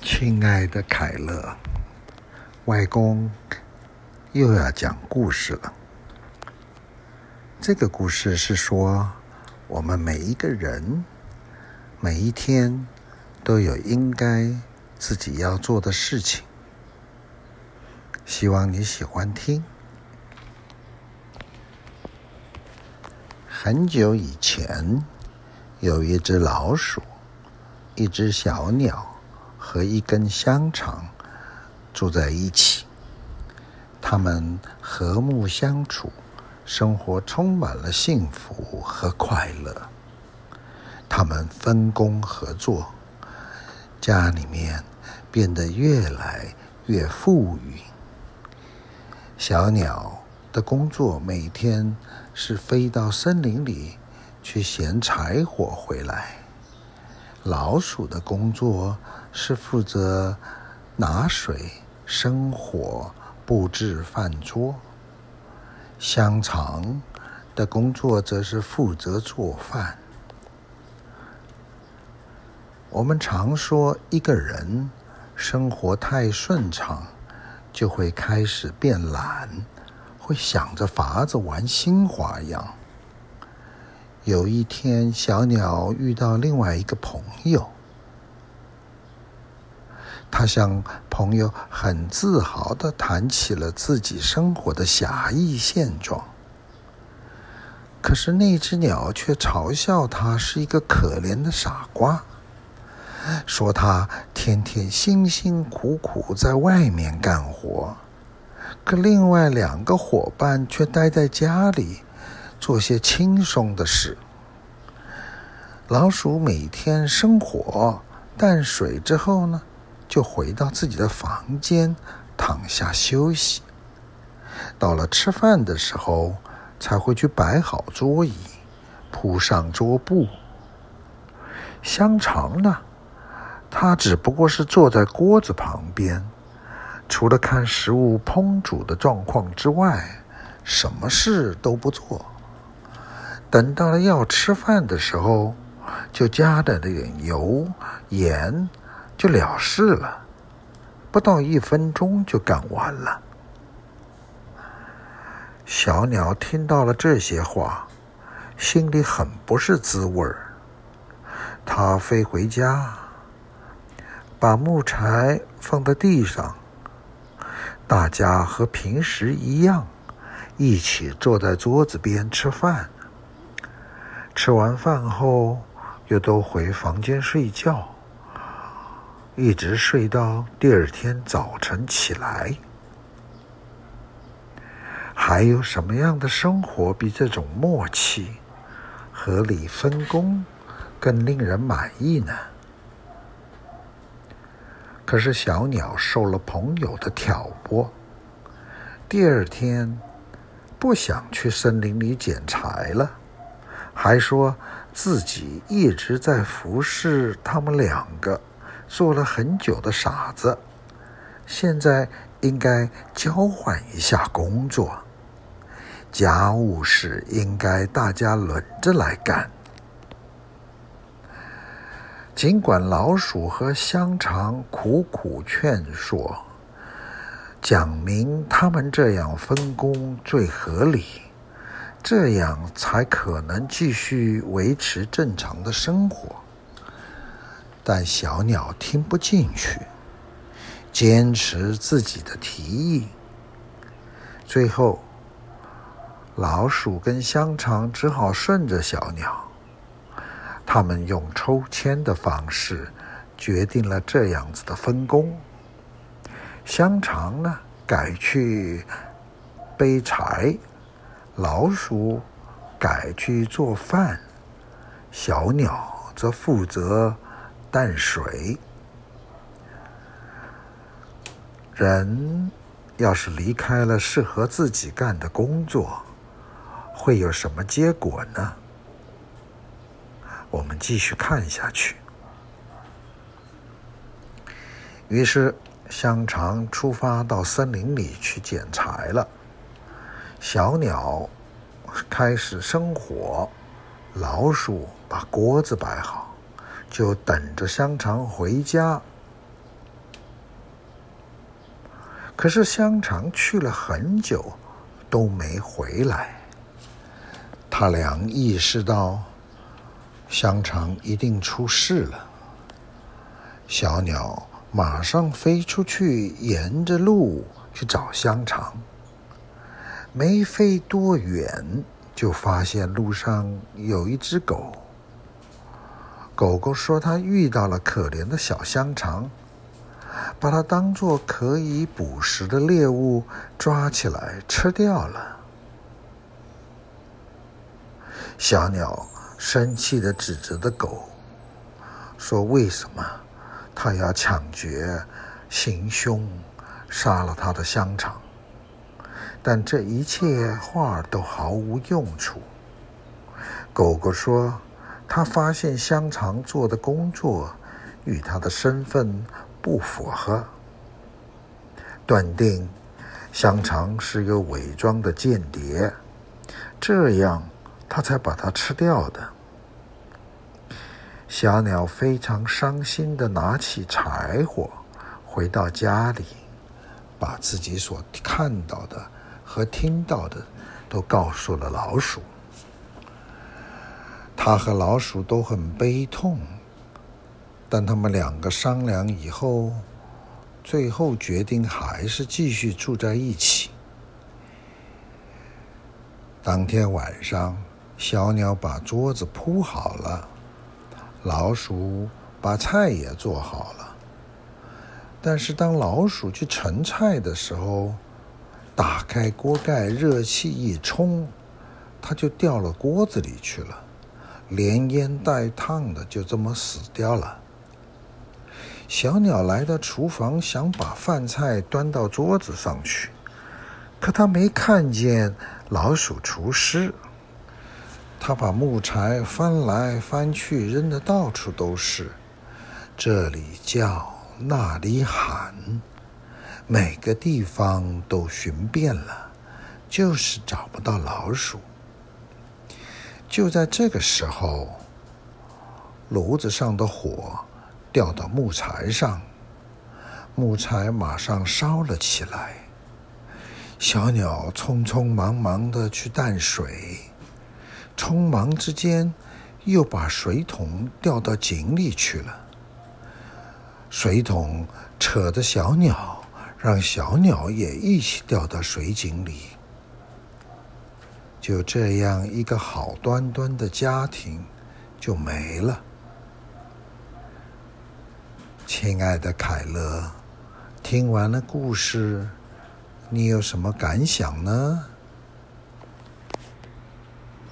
亲爱的凯乐，外公又要讲故事了。这个故事是说，我们每一个人每一天都有应该自己要做的事情。希望你喜欢听。很久以前，有一只老鼠，一只小鸟。和一根香肠住在一起，他们和睦相处，生活充满了幸福和快乐。他们分工合作，家里面变得越来越富裕。小鸟的工作每天是飞到森林里去衔柴火回来。老鼠的工作是负责拿水、生火、布置饭桌；香肠的工作则是负责做饭。我们常说，一个人生活太顺畅，就会开始变懒，会想着法子玩新花样。有一天，小鸟遇到另外一个朋友，他向朋友很自豪地谈起了自己生活的狭义现状。可是那只鸟却嘲笑他是一个可怜的傻瓜，说他天天辛辛苦苦在外面干活，可另外两个伙伴却待在家里。做些轻松的事。老鼠每天生火、淡水之后呢，就回到自己的房间躺下休息。到了吃饭的时候，才会去摆好桌椅，铺上桌布。香肠呢，它只不过是坐在锅子旁边，除了看食物烹煮的状况之外，什么事都不做。等到了要吃饭的时候，就加了点油、盐，就了事了。不到一分钟就干完了。小鸟听到了这些话，心里很不是滋味儿。它飞回家，把木柴放在地上，大家和平时一样，一起坐在桌子边吃饭。吃完饭后，又都回房间睡觉，一直睡到第二天早晨起来。还有什么样的生活比这种默契、合理分工更令人满意呢？可是小鸟受了朋友的挑拨，第二天不想去森林里捡柴了。还说自己一直在服侍他们两个，做了很久的傻子，现在应该交换一下工作，家务事应该大家轮着来干。尽管老鼠和香肠苦苦劝说，讲明他们这样分工最合理。这样才可能继续维持正常的生活，但小鸟听不进去，坚持自己的提议。最后，老鼠跟香肠只好顺着小鸟。他们用抽签的方式决定了这样子的分工。香肠呢，改去背柴。老鼠改去做饭，小鸟则负责淡水。人要是离开了适合自己干的工作，会有什么结果呢？我们继续看下去。于是，香肠出发到森林里去捡柴了。小鸟开始生火，老鼠把锅子摆好，就等着香肠回家。可是香肠去了很久都没回来，他俩意识到香肠一定出事了。小鸟马上飞出去，沿着路去找香肠。没飞多远，就发现路上有一只狗。狗狗说：“它遇到了可怜的小香肠，把它当作可以捕食的猎物抓起来吃掉了。”小鸟生气的指责的狗说：“为什么它要抢劫、行凶，杀了它的香肠？”但这一切话都毫无用处。狗狗说：“他发现香肠做的工作与他的身份不符合，断定香肠是个伪装的间谍，这样他才把它吃掉的。”小鸟非常伤心地拿起柴火，回到家里，把自己所看到的。和听到的都告诉了老鼠，他和老鼠都很悲痛，但他们两个商量以后，最后决定还是继续住在一起。当天晚上，小鸟把桌子铺好了，老鼠把菜也做好了，但是当老鼠去盛菜的时候，打开锅盖，热气一冲，它就掉了锅子里去了，连烟带烫的就这么死掉了。小鸟来到厨房，想把饭菜端到桌子上去，可它没看见老鼠厨师。它把木柴翻来翻去，扔得到处都是，这里叫，那里喊。每个地方都寻遍了，就是找不到老鼠。就在这个时候，炉子上的火掉到木材上，木材马上烧了起来。小鸟匆匆忙忙的去担水，匆忙之间又把水桶掉到井里去了。水桶扯着小鸟。让小鸟也一起掉到水井里，就这样，一个好端端的家庭就没了。亲爱的凯乐，听完了故事，你有什么感想呢？